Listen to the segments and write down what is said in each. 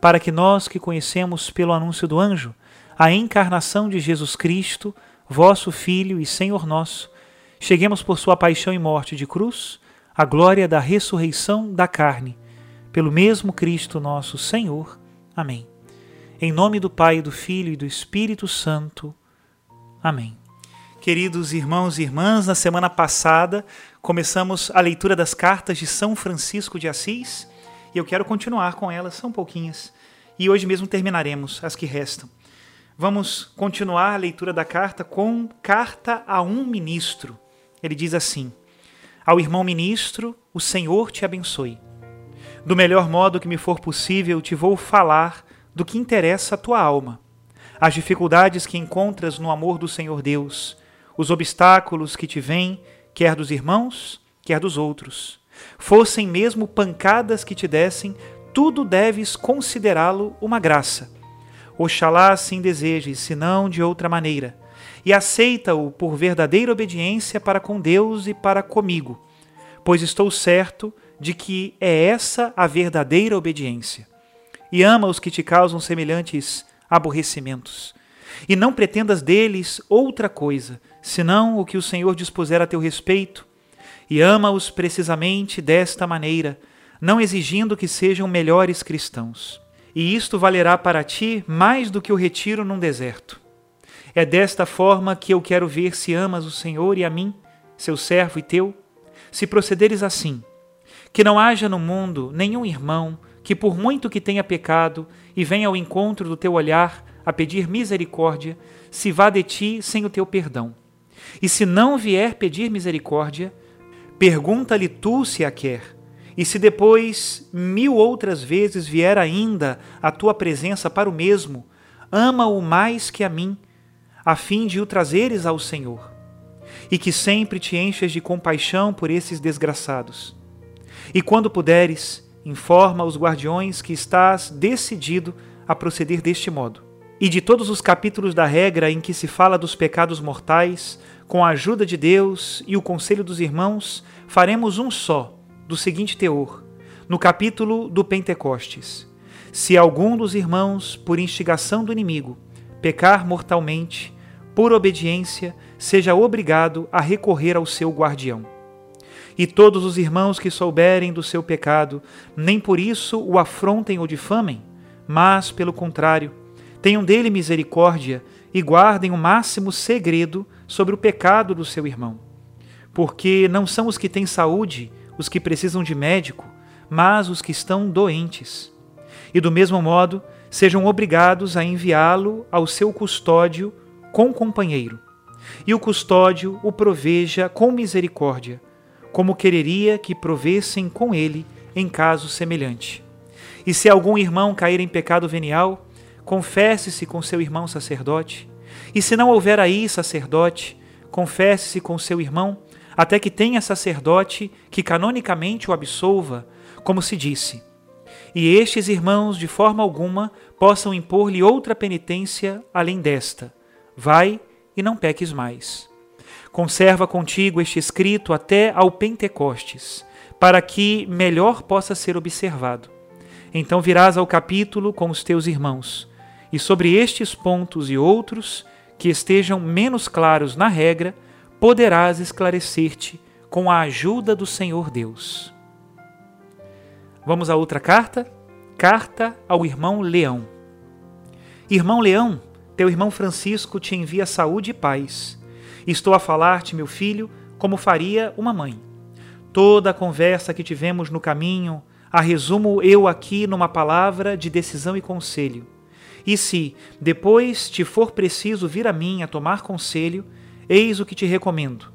para que nós que conhecemos pelo anúncio do anjo a encarnação de Jesus Cristo, vosso Filho e Senhor nosso, cheguemos por sua paixão e morte de cruz à glória da ressurreição da carne, pelo mesmo Cristo nosso Senhor. Amém. Em nome do Pai, do Filho e do Espírito Santo. Amém. Queridos irmãos e irmãs, na semana passada começamos a leitura das cartas de São Francisco de Assis e eu quero continuar com elas, são pouquinhas. E hoje mesmo terminaremos as que restam. Vamos continuar a leitura da carta com Carta a um Ministro. Ele diz assim: Ao irmão ministro, o Senhor te abençoe. Do melhor modo que me for possível, te vou falar do que interessa a tua alma, as dificuldades que encontras no amor do Senhor Deus, os obstáculos que te vêm, quer dos irmãos, quer dos outros fossem mesmo pancadas que te dessem, tudo deves considerá-lo uma graça. Oxalá assim desejes, senão de outra maneira, e aceita-o por verdadeira obediência para com Deus e para comigo, pois estou certo de que é essa a verdadeira obediência. E ama os que te causam semelhantes aborrecimentos. E não pretendas deles outra coisa, senão o que o Senhor dispuser a teu respeito, e ama-os precisamente desta maneira, não exigindo que sejam melhores cristãos. E isto valerá para ti mais do que o retiro num deserto. É desta forma que eu quero ver se amas o Senhor e a mim, seu servo e teu. Se procederes assim, que não haja no mundo nenhum irmão que, por muito que tenha pecado e venha ao encontro do teu olhar a pedir misericórdia, se vá de ti sem o teu perdão. E se não vier pedir misericórdia, Pergunta-lhe tu se a quer, e se depois mil outras vezes vier ainda a tua presença para o mesmo, ama-o mais que a mim, a fim de o trazeres ao Senhor, e que sempre te enches de compaixão por esses desgraçados. E quando puderes, informa os guardiões que estás decidido a proceder deste modo. E de todos os capítulos da regra em que se fala dos pecados mortais, com a ajuda de Deus e o conselho dos irmãos, faremos um só, do seguinte teor, no capítulo do Pentecostes. Se algum dos irmãos, por instigação do inimigo, pecar mortalmente, por obediência, seja obrigado a recorrer ao seu guardião. E todos os irmãos que souberem do seu pecado, nem por isso o afrontem ou difamem, mas, pelo contrário, tenham dele misericórdia e guardem o máximo segredo sobre o pecado do seu irmão. Porque não são os que têm saúde os que precisam de médico, mas os que estão doentes. E do mesmo modo, sejam obrigados a enviá-lo ao seu custódio com companheiro. E o custódio o proveja com misericórdia, como quereria que provessem com ele em caso semelhante. E se algum irmão cair em pecado venial, confesse-se com seu irmão sacerdote, e se não houver aí sacerdote, confesse-se com seu irmão, até que tenha sacerdote que canonicamente o absolva, como se disse. E estes irmãos, de forma alguma, possam impor-lhe outra penitência além desta, Vai e não peques mais. Conserva contigo este escrito até ao Pentecostes, para que melhor possa ser observado. Então virás ao capítulo com os teus irmãos, e sobre estes pontos e outros, que estejam menos claros na regra, poderás esclarecer-te com a ajuda do Senhor Deus. Vamos à outra carta? Carta ao irmão Leão. Irmão Leão, teu irmão Francisco te envia saúde e paz. Estou a falar-te, meu filho, como faria uma mãe. Toda a conversa que tivemos no caminho a resumo eu aqui numa palavra de decisão e conselho. E se, depois, te for preciso vir a mim a tomar conselho, eis o que te recomendo.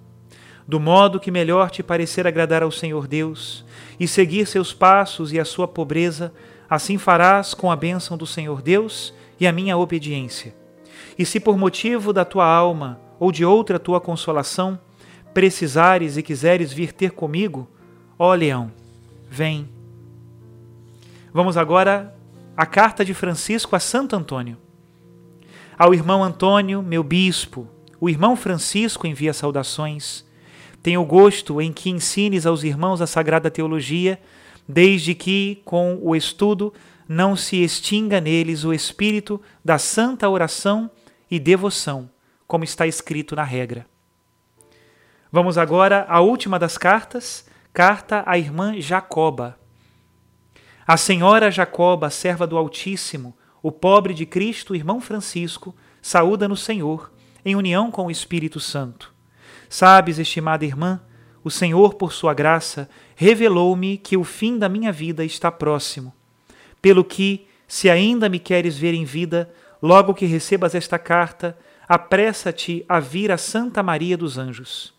Do modo que melhor te parecer agradar ao Senhor Deus e seguir seus passos e a sua pobreza, assim farás com a bênção do Senhor Deus e a minha obediência. E se por motivo da tua alma ou de outra tua consolação precisares e quiseres vir ter comigo, ó leão, vem. Vamos agora à carta de Francisco a Santo Antônio. Ao irmão Antônio, meu bispo, o irmão Francisco envia saudações. Tenho gosto em que ensines aos irmãos a sagrada teologia, desde que, com o estudo, não se extinga neles o espírito da santa oração e devoção, como está escrito na regra. Vamos agora à última das cartas, carta à irmã Jacoba. A senhora Jacoba, serva do Altíssimo, o pobre de Cristo, irmão Francisco, saúda no Senhor, em união com o Espírito Santo. Sabes, estimada irmã, o Senhor, por sua graça, revelou-me que o fim da minha vida está próximo pelo que, se ainda me queres ver em vida, logo que recebas esta carta, apressa-te a vir a Santa Maria dos Anjos.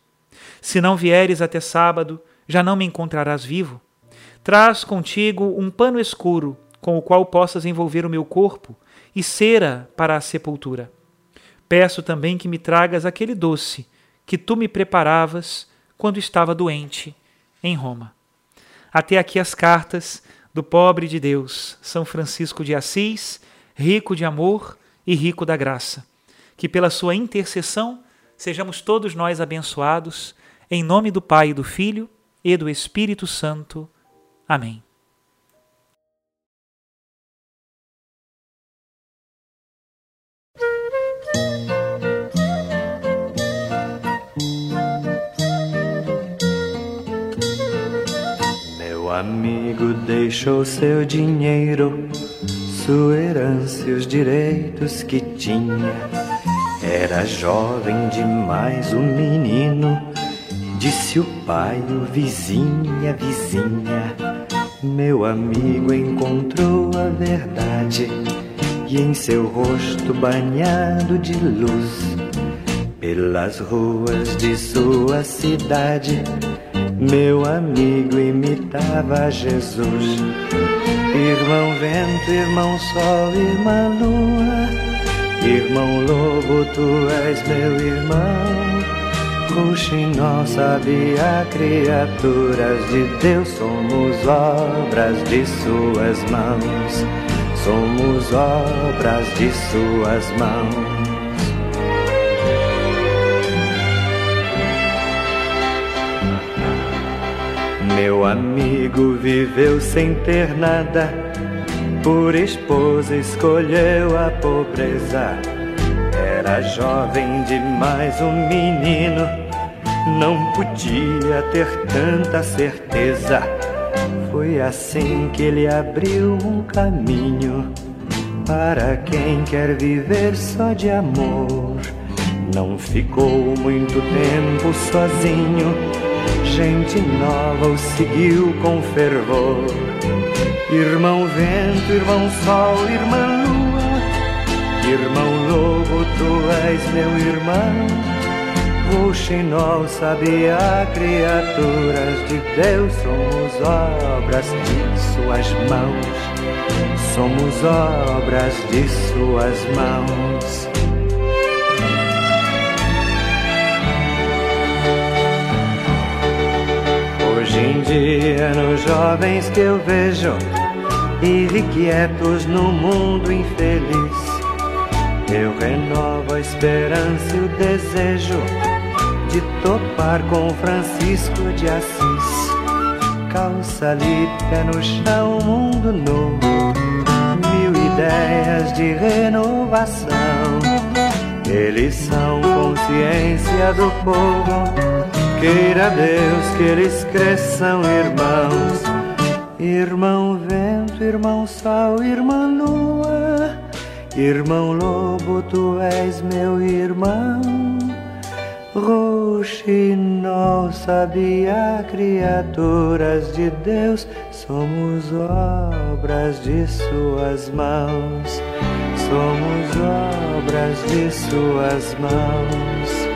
Se não vieres até sábado, já não me encontrarás vivo. Traz contigo um pano escuro com o qual possas envolver o meu corpo e cera para a sepultura. Peço também que me tragas aquele doce que tu me preparavas quando estava doente em Roma. Até aqui as cartas do pobre de Deus, São Francisco de Assis, rico de amor e rico da graça. Que pela sua intercessão sejamos todos nós abençoados, em nome do Pai, do Filho e do Espírito Santo. Amém. amigo deixou seu dinheiro, sua herança e os direitos que tinha. Era jovem demais o menino, disse o pai, o vizinho e a vizinha. Meu amigo encontrou a verdade e em seu rosto banhado de luz, pelas ruas de sua cidade meu amigo imitava Jesus. Irmão vento, irmão sol, irmã lua, irmão lobo, tu és meu irmão. Ruxinol sabia criaturas de Deus, somos obras de suas mãos, somos obras de suas mãos. Meu amigo viveu sem ter nada, por esposa escolheu a pobreza. Era jovem demais, um menino, não podia ter tanta certeza. Foi assim que ele abriu um caminho para quem quer viver só de amor. Não ficou muito tempo sozinho gente nova o seguiu com fervor. Irmão vento, irmão sol, irmã irmão lobo, tu és meu irmão. O Xinol sabia criaturas de Deus, somos obras de suas mãos, somos obras de suas mãos. Hoje em dia, nos jovens que eu vejo, irrequietos no mundo infeliz, Eu renovo a esperança e o desejo de topar com Francisco de Assis. Calça pé no chão, mundo novo, mil ideias de renovação. Eles são consciência do povo. Queira Deus que eles cresçam, irmãos. Irmão vento, irmão sol, irmã lua. Irmão lobo, tu és meu irmão. Roxinol, sabia, criaturas de Deus, somos obras de suas mãos, somos obras de suas mãos.